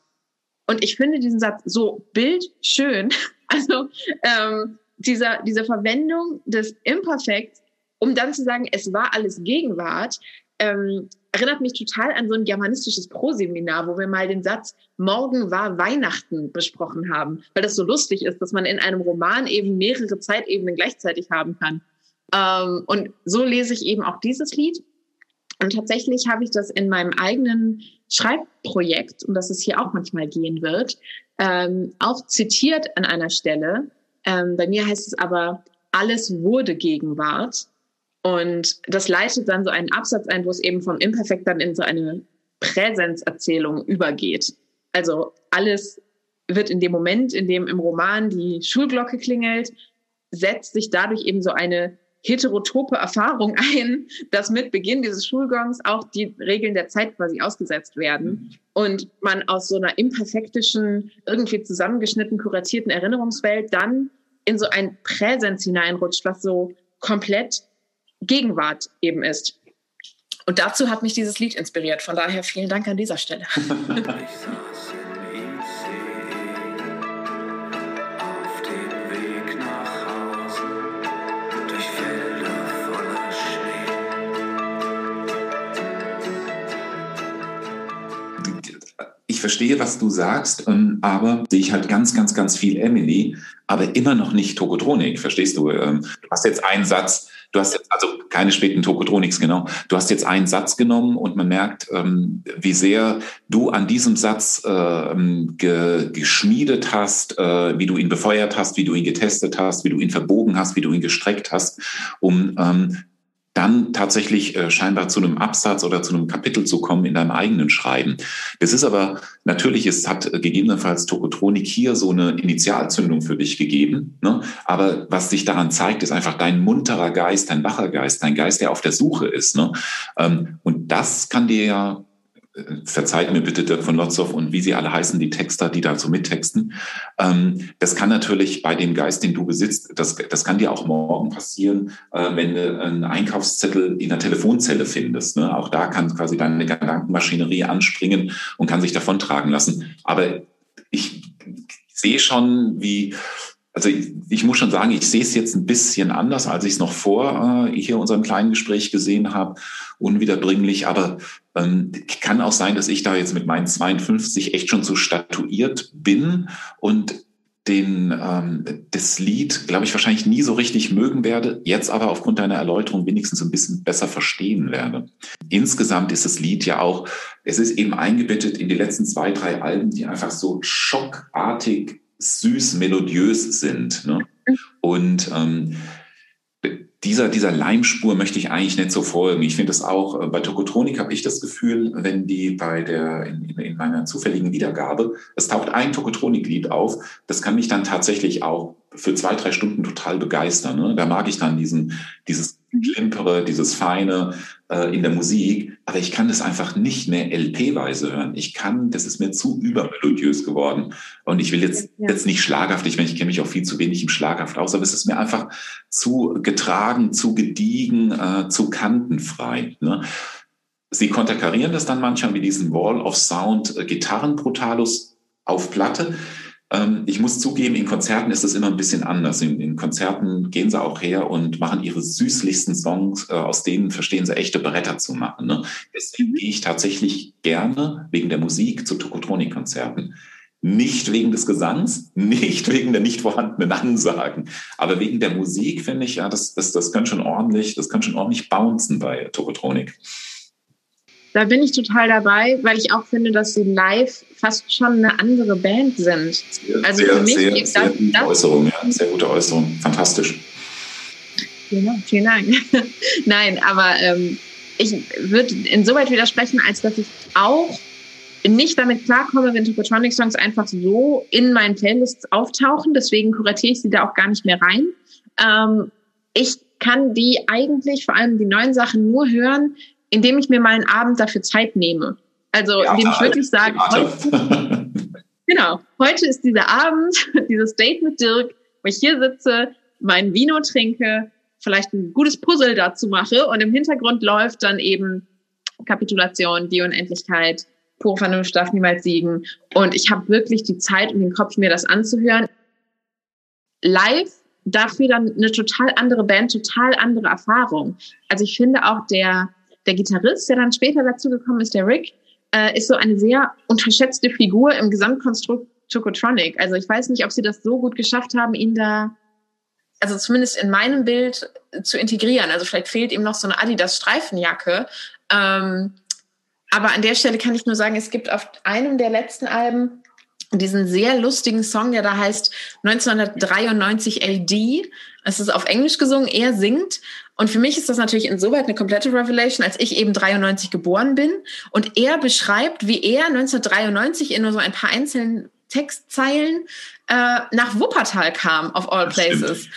Speaker 1: Und ich finde diesen Satz so bildschön, Also ähm, dieser, diese Verwendung des Imperfekts, um dann zu sagen, es war alles Gegenwart, ähm, erinnert mich total an so ein germanistisches Proseminar, wo wir mal den Satz Morgen war Weihnachten besprochen haben, weil das so lustig ist, dass man in einem Roman eben mehrere Zeitebenen gleichzeitig haben kann. Ähm, und so lese ich eben auch dieses Lied. Und tatsächlich habe ich das in meinem eigenen Schreibprojekt, um das es hier auch manchmal gehen wird, ähm, auch zitiert an einer Stelle. Ähm, bei mir heißt es aber, alles wurde Gegenwart. Und das leitet dann so einen Absatz ein, wo es eben vom Imperfekt dann in so eine Präsenzerzählung übergeht. Also alles wird in dem Moment, in dem im Roman die Schulglocke klingelt, setzt sich dadurch eben so eine heterotope Erfahrung ein, dass mit Beginn dieses Schulgangs auch die Regeln der Zeit quasi ausgesetzt werden und man aus so einer imperfektischen, irgendwie zusammengeschnitten, kuratierten Erinnerungswelt dann in so ein Präsenz hineinrutscht, was so komplett Gegenwart eben ist. Und dazu hat mich dieses Lied inspiriert. Von daher vielen Dank an dieser Stelle.
Speaker 3: verstehe, was du sagst, ähm, aber sehe ich halt ganz, ganz, ganz viel Emily, aber immer noch nicht Tokotronik, verstehst du? Ähm, du hast jetzt einen Satz, du hast jetzt, also keine späten Tokotroniks, genau. Du hast jetzt einen Satz genommen und man merkt, ähm, wie sehr du an diesem Satz ge geschmiedet hast, äh, wie du ihn befeuert hast, wie du ihn getestet hast, wie du ihn verbogen hast, wie du ihn gestreckt hast, um dann tatsächlich äh, scheinbar zu einem Absatz oder zu einem Kapitel zu kommen in deinem eigenen Schreiben. Das ist aber natürlich, es hat gegebenenfalls Tokotronik hier so eine Initialzündung für dich gegeben. Ne? Aber was sich daran zeigt, ist einfach dein munterer Geist, dein wacher Geist, dein Geist, der auf der Suche ist. Ne? Ähm, und das kann dir ja verzeiht mir bitte Dirk von Lotzow und wie sie alle heißen, die Texter, die dazu mittexten. Ähm, das kann natürlich bei dem Geist, den du besitzt, das, das kann dir auch morgen passieren, äh, wenn du einen Einkaufszettel in der Telefonzelle findest. Ne? Auch da kann quasi deine Gedankenmaschinerie anspringen und kann sich davontragen lassen. Aber ich sehe schon, wie also ich, ich, muss schon sagen, ich sehe es jetzt ein bisschen anders, als ich es noch vor äh, hier unserem kleinen Gespräch gesehen habe, unwiederbringlich. Aber ähm, kann auch sein, dass ich da jetzt mit meinen 52 echt schon so statuiert bin und den ähm, das Lied, glaube ich, wahrscheinlich nie so richtig mögen werde, jetzt aber aufgrund deiner Erläuterung wenigstens ein bisschen besser verstehen werde. Insgesamt ist das Lied ja auch, es ist eben eingebettet in die letzten zwei, drei Alben, die einfach so schockartig süß melodiös sind. Ne? Und ähm, dieser, dieser Leimspur möchte ich eigentlich nicht so folgen. Ich finde es auch, äh, bei Tokotronik habe ich das Gefühl, wenn die bei der, in, in meiner zufälligen Wiedergabe, es taucht ein Tokotronik-Lied auf, das kann mich dann tatsächlich auch für zwei, drei Stunden total begeistern. Ne? Da mag ich dann diesen, dieses Klimpere, dieses Feine äh, in der Musik, aber ich kann das einfach nicht mehr LP-weise hören. Ich kann, das ist mir zu übermelodiös geworden. Und ich will jetzt, ja. jetzt nicht schlaghaft, ich meine, ich kenne mich auch viel zu wenig im Schlaghaft aus, aber es ist mir einfach zu getragen, zu gediegen, äh, zu kantenfrei. Ne? Sie konterkarieren das dann manchmal mit diesem Wall of Sound äh, Gitarren-Brutalus auf Platte. Ähm, ich muss zugeben, in Konzerten ist das immer ein bisschen anders. In, in Konzerten gehen sie auch her und machen ihre süßlichsten Songs, äh, aus denen verstehen sie echte Bretter zu machen. Ne? Deswegen mhm. gehe ich tatsächlich gerne wegen der Musik zu Tokotronik-Konzerten. Nicht wegen des Gesangs, nicht wegen der nicht vorhandenen Ansagen, aber wegen der Musik finde ich, ja, das, das, das kann schon ordentlich, das kann schon ordentlich bouncen bei Tokotronik.
Speaker 1: Da bin ich total dabei, weil ich auch finde, dass sie live fast schon eine andere Band sind.
Speaker 3: Sehr, also sehr, für mich sehr, sehr das, gute das, Äußerung, ja, sehr gute Äußerung, fantastisch.
Speaker 1: Ja, vielen Dank. Nein, aber ähm, ich würde insoweit widersprechen, als dass ich auch nicht damit klarkomme, wenn Tokotronic-Songs einfach so in meinen Playlists auftauchen. Deswegen kuratiere ich sie da auch gar nicht mehr rein. Ähm, ich kann die eigentlich, vor allem die neuen Sachen, nur hören, indem ich mir mal einen Abend dafür Zeit nehme. Also ja, indem ich wirklich sage, heute, genau, heute ist dieser Abend, dieses Date mit Dirk, wo ich hier sitze, mein Vino trinke, vielleicht ein gutes Puzzle dazu mache und im Hintergrund läuft dann eben Kapitulation, die Unendlichkeit, pure Vernunft darf niemals siegen. Und ich habe wirklich die Zeit und den Kopf, mir das anzuhören. Live dafür dann eine total andere Band, total andere Erfahrung. Also ich finde auch der der Gitarrist, der dann später dazugekommen ist, der Rick, äh, ist so eine sehr unterschätzte Figur im Gesamtkonstrukt Chocotronic. Also ich weiß nicht, ob sie das so gut geschafft haben, ihn da, also zumindest in meinem Bild zu integrieren. Also vielleicht fehlt ihm noch so eine Adidas Streifenjacke. Ähm, aber an der Stelle kann ich nur sagen, es gibt auf einem der letzten Alben diesen sehr lustigen Song, der da heißt 1993 AD. Es ist auf Englisch gesungen, er singt. Und für mich ist das natürlich insoweit eine komplette Revelation, als ich eben 93 geboren bin. Und er beschreibt, wie er 1993 in nur so ein paar einzelnen Textzeilen äh, nach Wuppertal kam, of all places.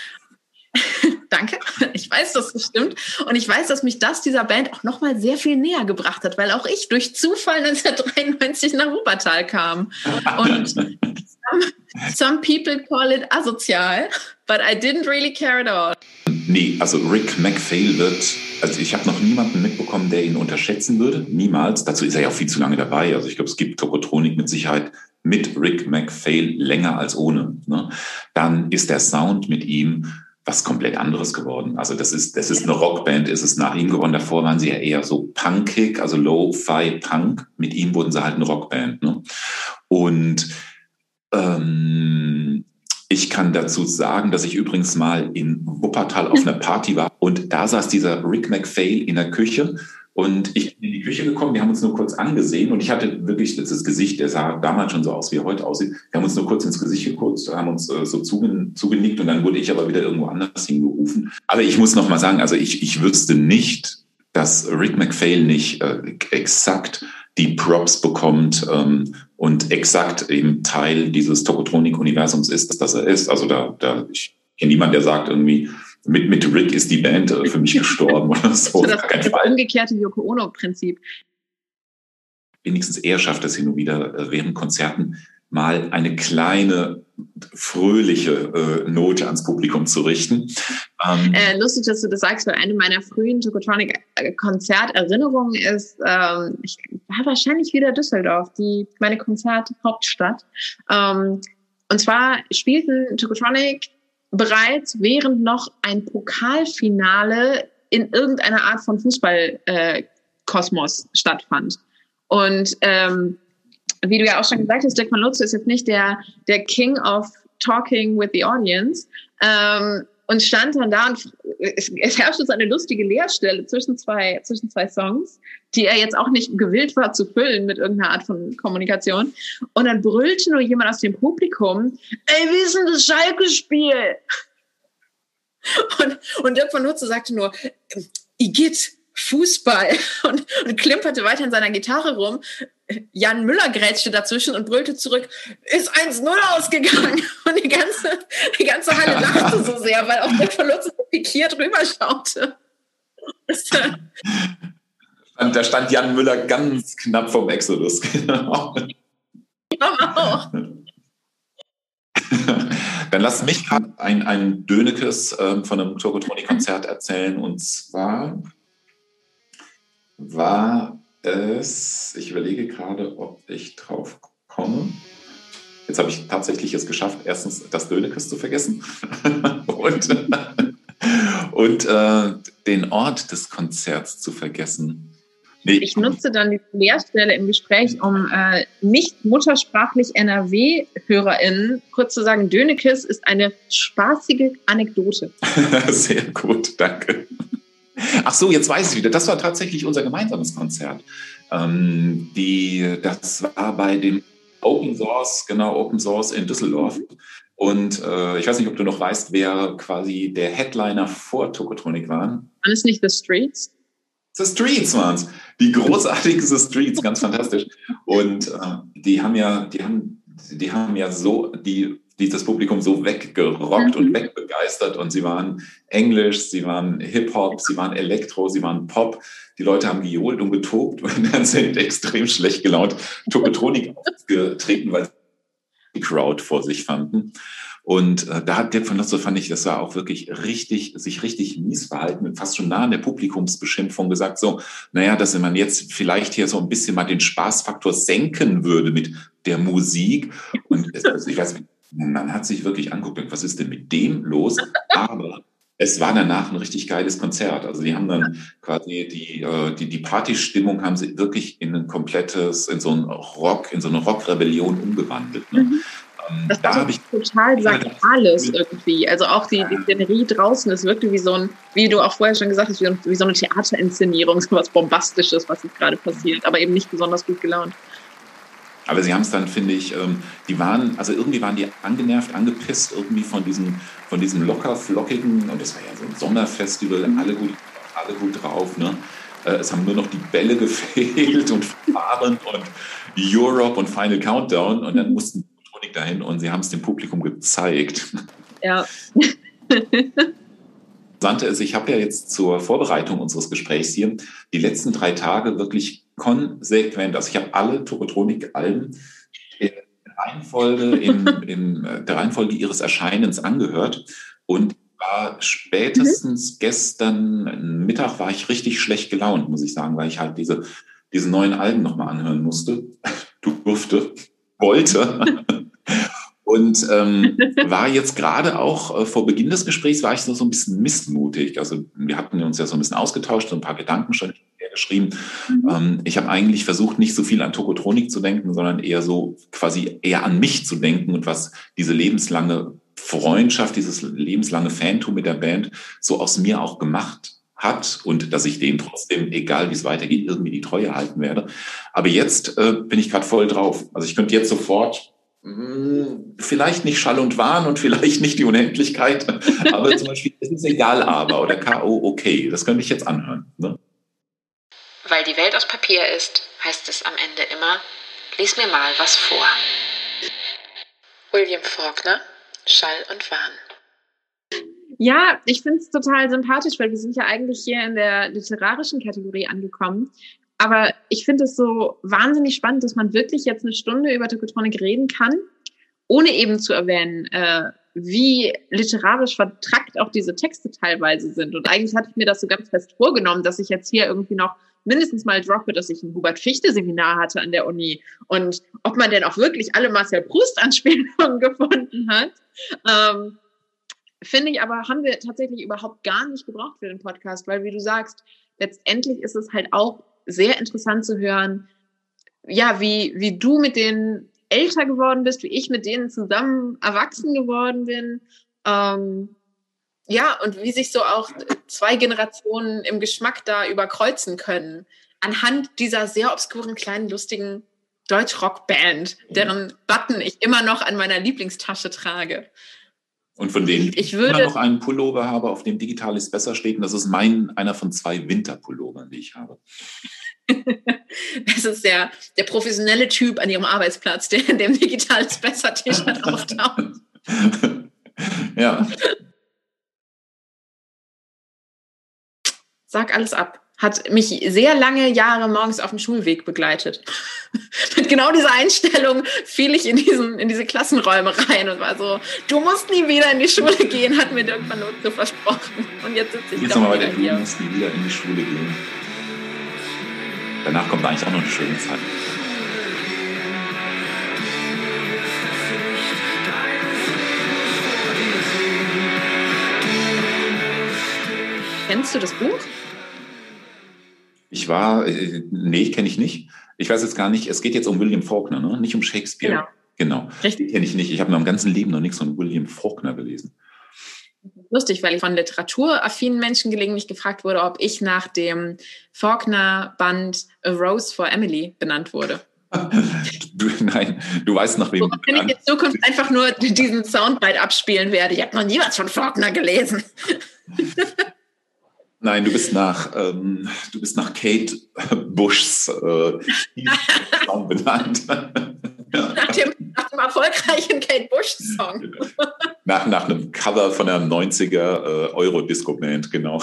Speaker 1: Danke. Ich weiß, dass das stimmt. Und ich weiß, dass mich das dieser Band auch nochmal sehr viel näher gebracht hat, weil auch ich durch Zufall 1993 nach Wuppertal kam. Und some, some people call it asozial, but I didn't really care at all.
Speaker 3: Nee, also Rick McPhail wird, also ich habe noch niemanden mitbekommen, der ihn unterschätzen würde. Niemals. Dazu ist er ja auch viel zu lange dabei. Also ich glaube, es gibt Tokotronik mit Sicherheit mit Rick McPhail länger als ohne. Ne? Dann ist der Sound mit ihm was komplett anderes geworden. Also das ist, das ist eine Rockband, ist es nach ihm geworden. Davor waren sie ja eher so punkig, also Low-Fi Punk. Mit ihm wurden sie halt eine Rockband. Ne? Und ähm, ich kann dazu sagen, dass ich übrigens mal in Wuppertal auf einer Party war und da saß dieser Rick McPhail in der Küche und ich bin in die Küche gekommen, wir haben uns nur kurz angesehen und ich hatte wirklich das Gesicht, der sah damals schon so aus, wie er heute aussieht. Wir haben uns nur kurz ins Gesicht geguckt, haben uns äh, so zugenickt und dann wurde ich aber wieder irgendwo anders hingerufen. Aber ich muss noch mal sagen, also ich, ich wüsste nicht, dass Rick McPhail nicht äh, exakt die Props bekommt ähm, und exakt eben Teil dieses Tokotronik-Universums ist, dass er ist. Also da, da ich kenne niemanden, der sagt irgendwie, mit, mit Rick ist die Band äh, für mich gestorben oder so.
Speaker 1: Das, das, das umgekehrte Yoko Ono-Prinzip.
Speaker 3: wenigstens er schafft es hin und wieder äh, während Konzerten mal eine kleine fröhliche äh, Note ans Publikum zu richten.
Speaker 1: Ähm, äh, lustig, dass du das sagst, weil eine meiner frühen Tokotronic-Konzerterinnerungen ist, ähm, ich war wahrscheinlich wieder Düsseldorf, die meine Konzerthauptstadt. Ähm, und zwar spielten Tokotronic bereits während noch ein Pokalfinale in irgendeiner Art von Fußballkosmos äh, stattfand. Und ähm, wie du ja auch schon gesagt hast, Dirk von Lutze ist jetzt nicht der, der King of Talking with the Audience. Ähm, und stand dann da und es, es herrschte so eine lustige Leerstelle zwischen zwei, zwischen zwei Songs, die er jetzt auch nicht gewillt war zu füllen mit irgendeiner Art von Kommunikation. Und dann brüllte nur jemand aus dem Publikum, ey, wie ist denn das Schalke-Spiel? Und, und Dirk von Lutze sagte nur, Igitt, Fußball und, und klimperte weiter in seiner Gitarre rum. Jan Müller grätschte dazwischen und brüllte zurück, ist 1-0 ausgegangen. Und die ganze, die ganze Halle lachte so sehr, weil auch der Verlust pikiert rüberschaute.
Speaker 3: Und da stand Jan Müller ganz knapp vom Exodus. Genau. Auch. Dann lass mich gerade ein, ein Dönekes ähm, von einem Tokotronic-Konzert erzählen. Und zwar war es, ich überlege gerade, ob ich drauf komme. Jetzt habe ich tatsächlich es geschafft, erstens das Dönekes zu vergessen und, und äh, den Ort des Konzerts zu vergessen.
Speaker 1: Nee. Ich nutze dann die Lehrstelle im Gespräch, um äh, nicht muttersprachlich NRW-HörerInnen kurz zu sagen, Dönekes ist eine spaßige Anekdote.
Speaker 3: Sehr gut, danke. Ach so, jetzt weiß ich wieder. Das war tatsächlich unser gemeinsames Konzert. Ähm, die, das war bei dem Open Source, genau, Open Source in Düsseldorf. Und äh, ich weiß nicht, ob du noch weißt, wer quasi der Headliner vor Tokotronic waren.
Speaker 1: Waren es nicht The Streets?
Speaker 3: The Streets waren es. Die großartigen The Streets, ganz fantastisch. Und äh, die haben ja, die haben, die haben ja so die dieses Publikum so weggerockt mhm. und wegbegeistert und sie waren Englisch, sie waren Hip-Hop, sie waren Elektro, sie waren Pop. Die Leute haben gejohlt und getobt und dann sind extrem schlecht gelaunt Tokotronik aufgetreten, weil sie die Crowd vor sich fanden. Und äh, da hat Dirk von Lotzo, fand ich, das war auch wirklich richtig, sich richtig mies verhalten, fast schon nah an der Publikumsbeschimpfung gesagt, so, naja, dass man jetzt vielleicht hier so ein bisschen mal den Spaßfaktor senken würde mit der Musik. Und ich weiß nicht, man hat sich wirklich angeguckt, was ist denn mit dem los? Aber es war danach ein richtig geiles Konzert. Also die haben dann quasi die, äh, die, die Partystimmung haben sie wirklich in ein komplettes, in so ein Rock, in so eine Rockrebellion umgewandelt. Ne? Mhm.
Speaker 1: Ähm, das war da so total Sakrales irgendwie. Also auch die, die Szenerie draußen, es wirkte wie so ein, wie du auch vorher schon gesagt hast, wie, wie so eine Theaterinszenierung, so was Bombastisches, was jetzt gerade passiert, aber eben nicht besonders gut gelaunt.
Speaker 3: Aber sie haben es dann, finde ich, ähm, die waren, also irgendwie waren die angenervt, angepisst irgendwie von diesem, von diesem locker flockigen, und das war ja so ein Sommerfestival, mhm. alle gut, alle gut drauf, ne? Äh, es haben nur noch die Bälle gefehlt und Fahren und Europe und Final Countdown und dann mussten Tonik dahin und sie haben es dem Publikum gezeigt.
Speaker 1: Ja.
Speaker 3: Sante ist, ich habe ja jetzt zur Vorbereitung unseres Gesprächs hier die letzten drei Tage wirklich konsequent, also ich habe alle Tokotronik-Alben in Reihenfolge, in, in der Reihenfolge ihres Erscheinens angehört und war spätestens mhm. gestern Mittag war ich richtig schlecht gelaunt, muss ich sagen, weil ich halt diese, diese neuen Alben nochmal anhören musste, durfte, wollte. Und ähm, war jetzt gerade auch äh, vor Beginn des Gesprächs war ich so, so ein bisschen missmutig. Also wir hatten uns ja so ein bisschen ausgetauscht, so ein paar Gedanken schon geschrieben. Mhm. Ähm, ich habe eigentlich versucht, nicht so viel an Tokotronik zu denken, sondern eher so quasi eher an mich zu denken und was diese lebenslange Freundschaft, dieses lebenslange Fantum mit der Band so aus mir auch gemacht hat und dass ich denen trotzdem, egal wie es weitergeht, irgendwie die Treue halten werde. Aber jetzt äh, bin ich gerade voll drauf. Also ich könnte jetzt sofort hm, vielleicht nicht Schall und Wahn und vielleicht nicht die Unendlichkeit, aber zum Beispiel, es ist egal aber oder K.O. okay, das könnte ich jetzt anhören. Ne?
Speaker 2: Weil die Welt aus Papier ist, heißt es am Ende immer, lies mir mal was vor. William Faulkner, Schall und Wahn.
Speaker 1: Ja, ich finde es total sympathisch, weil wir sind ja eigentlich hier in der literarischen Kategorie angekommen. aber ich finde es so wahnsinnig spannend, dass man wirklich jetzt eine Stunde über Tokotronic reden kann, ohne eben zu erwähnen, äh, wie literarisch vertrackt auch diese Texte teilweise sind. Und eigentlich hatte ich mir das so ganz fest vorgenommen, dass ich jetzt hier irgendwie noch mindestens mal droppe, dass ich ein Hubert Fichte Seminar hatte an der Uni und ob man denn auch wirklich alle Marcel Proust Anspielungen gefunden hat. Ähm, Finde ich aber, haben wir tatsächlich überhaupt gar nicht gebraucht für den Podcast, weil wie du sagst, letztendlich ist es halt auch sehr interessant zu hören, ja, wie, wie du mit denen älter geworden bist, wie ich mit denen zusammen erwachsen geworden bin. Ähm, ja, und wie sich so auch zwei Generationen im Geschmack da überkreuzen können. Anhand dieser sehr obskuren, kleinen, lustigen Deutschrock-Band, deren Button ich immer noch an meiner Lieblingstasche trage.
Speaker 3: Und von denen
Speaker 1: ich würde,
Speaker 3: immer noch einen Pullover habe, auf dem Digitales besser steht. Und das ist mein, einer von zwei Winterpullovern, die ich habe.
Speaker 1: das ist der, der professionelle Typ an ihrem Arbeitsplatz, der in dem Digitales besser T-Shirt auftaucht.
Speaker 3: ja.
Speaker 1: Sag alles ab. Hat mich sehr lange Jahre morgens auf dem Schulweg begleitet. Mit genau dieser Einstellung fiel ich in, diesen, in diese Klassenräume rein und war so, du musst nie wieder in die Schule gehen, hat mir irgendwann nur so versprochen. Und jetzt sitze ich
Speaker 3: jetzt
Speaker 1: doch
Speaker 3: wieder hier. Du musst nie wieder in die Schule gehen. Danach kommt eigentlich auch noch eine schöne Zeit.
Speaker 1: Kennst du das Buch?
Speaker 3: Ich war, äh, nee, kenne ich nicht. Ich weiß jetzt gar nicht, es geht jetzt um William Faulkner, ne? nicht um Shakespeare.
Speaker 1: Genau.
Speaker 3: Genau.
Speaker 1: Richtig.
Speaker 3: Kenne ich nicht. Ich habe in meinem ganzen Leben noch nichts von William Faulkner gelesen.
Speaker 1: Lustig, weil ich von literaturaffinen Menschen gelegentlich gefragt wurde, ob ich nach dem Faulkner-Band A Rose for Emily benannt wurde.
Speaker 3: Du, nein, du weißt nach wem.
Speaker 1: Wenn ich in Zukunft einfach nur diesen Soundbite abspielen werde. Ich habe noch nie was von Faulkner gelesen.
Speaker 3: Nein, du bist nach, ähm, du bist nach Kate Bushs äh, benannt.
Speaker 1: nach, dem, nach dem erfolgreichen Kate Bush-Song.
Speaker 3: Nach, nach einem Cover von einer 90er äh, Euro-Disco-Band, genau.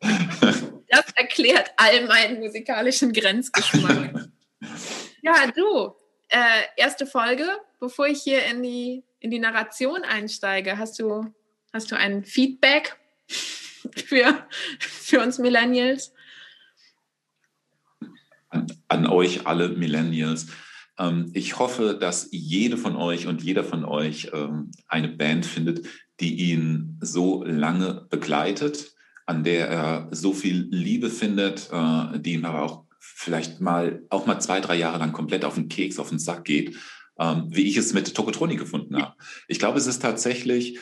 Speaker 1: Das erklärt all meinen musikalischen Grenzgeschmack. ja, du, äh, erste Folge, bevor ich hier in die, in die Narration einsteige, hast du, hast du ein Feedback? Für, für uns Millennials?
Speaker 3: An, an euch alle Millennials. Ähm, ich hoffe, dass jede von euch und jeder von euch ähm, eine Band findet, die ihn so lange begleitet, an der er so viel Liebe findet, äh, die ihm aber auch vielleicht mal auch mal zwei, drei Jahre lang komplett auf den Keks, auf den Sack geht, ähm, wie ich es mit Tokotronic gefunden habe. Ich glaube, es ist tatsächlich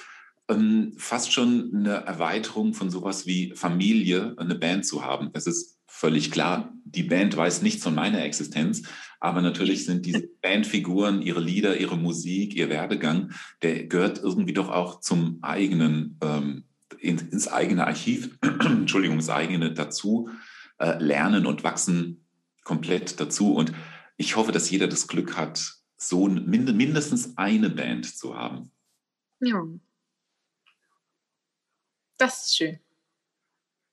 Speaker 3: ähm, fast schon eine Erweiterung von sowas wie Familie, eine Band zu haben. Es ist völlig klar, die Band weiß nichts von meiner Existenz, aber natürlich sind diese Bandfiguren, ihre Lieder, ihre Musik, ihr Werdegang, der gehört irgendwie doch auch zum eigenen, ähm, ins, eigene Archiv, Entschuldigung, ins eigene dazu, äh, lernen und wachsen komplett dazu. Und ich hoffe, dass jeder das Glück hat, so mindestens eine Band zu haben.
Speaker 1: Ja, das ist schön.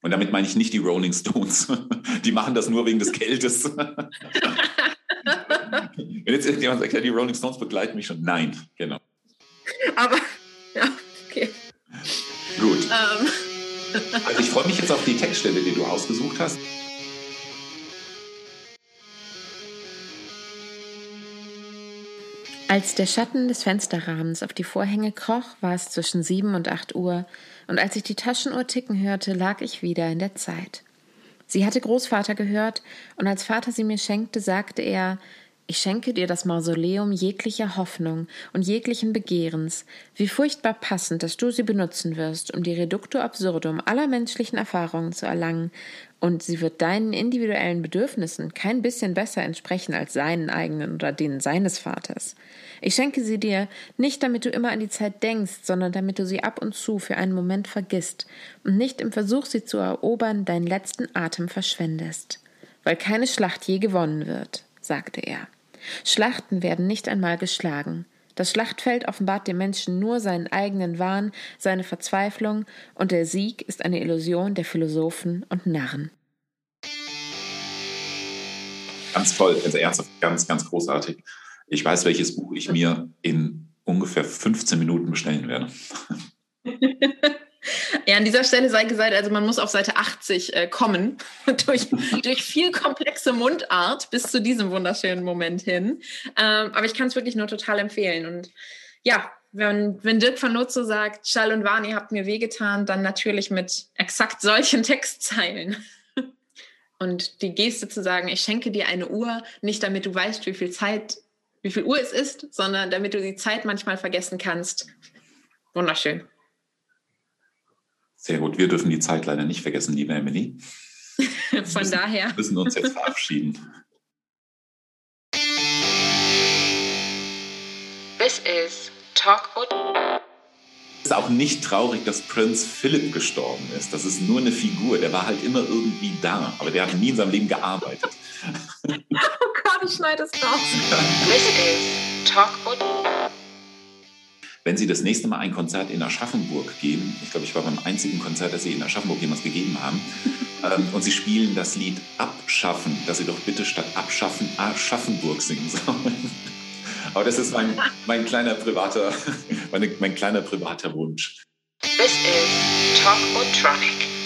Speaker 3: Und damit meine ich nicht die Rolling Stones. Die machen das nur wegen des Geldes. Wenn jetzt irgendjemand sagt, ja, die Rolling Stones begleiten mich schon. Nein, genau.
Speaker 1: Aber, ja, okay.
Speaker 3: Gut. Ähm. Also ich freue mich jetzt auf die Textstelle, die du ausgesucht hast.
Speaker 2: Als der Schatten des Fensterrahmens auf die Vorhänge kroch, war es zwischen sieben und acht Uhr, und als ich die Taschenuhr ticken hörte, lag ich wieder in der Zeit. Sie hatte Großvater gehört, und als Vater sie mir schenkte, sagte er Ich schenke dir das Mausoleum jeglicher Hoffnung und jeglichen Begehrens, wie furchtbar passend, dass du sie benutzen wirst, um die Reducto absurdum aller menschlichen Erfahrungen zu erlangen, und sie wird deinen individuellen Bedürfnissen kein bisschen besser entsprechen als seinen eigenen oder denen seines Vaters. Ich schenke sie dir nicht, damit du immer an die Zeit denkst, sondern damit du sie ab und zu für einen Moment vergisst und nicht im Versuch, sie zu erobern, deinen letzten Atem verschwendest. Weil keine Schlacht je gewonnen wird, sagte er. Schlachten werden nicht einmal geschlagen. Das Schlachtfeld offenbart dem Menschen nur seinen eigenen Wahn, seine Verzweiflung, und der Sieg ist eine Illusion der Philosophen und Narren.
Speaker 3: Ganz toll, also ernsthaft, ganz, ganz großartig. Ich weiß, welches Buch ich mir in ungefähr 15 Minuten bestellen werde.
Speaker 1: Ja, an dieser Stelle sei gesagt, also man muss auf Seite 80 äh, kommen, durch, durch viel komplexe Mundart bis zu diesem wunderschönen Moment hin. Ähm, aber ich kann es wirklich nur total empfehlen. Und ja, wenn, wenn Dirk von Nutzo sagt, Schall und Warn, ihr habt mir wehgetan, dann natürlich mit exakt solchen Textzeilen. Und die Geste zu sagen, ich schenke dir eine Uhr, nicht damit du weißt, wie viel Zeit, wie viel Uhr es ist, sondern damit du die Zeit manchmal vergessen kannst. Wunderschön.
Speaker 3: Sehr gut. Wir dürfen die Zeit leider nicht vergessen, liebe Emily.
Speaker 1: Von
Speaker 3: müssen,
Speaker 1: daher.
Speaker 3: Wir müssen uns jetzt verabschieden.
Speaker 2: This is Talk
Speaker 3: Es ist auch nicht traurig, dass Prinz Philip gestorben ist. Das ist nur eine Figur. Der war halt immer irgendwie da, aber der hat nie in seinem Leben gearbeitet.
Speaker 1: oh Gott, ich schneide es raus.
Speaker 2: This is Talk
Speaker 3: wenn Sie das nächste Mal ein Konzert in Aschaffenburg geben, ich glaube, ich war beim einzigen Konzert, das Sie in Aschaffenburg jemals gegeben haben, ähm, und Sie spielen das Lied Abschaffen, dass Sie doch bitte statt Abschaffen Aschaffenburg singen sollen. Aber das ist mein, mein kleiner privater, meine, mein kleiner privater Wunsch.
Speaker 2: This is Talk Tronic.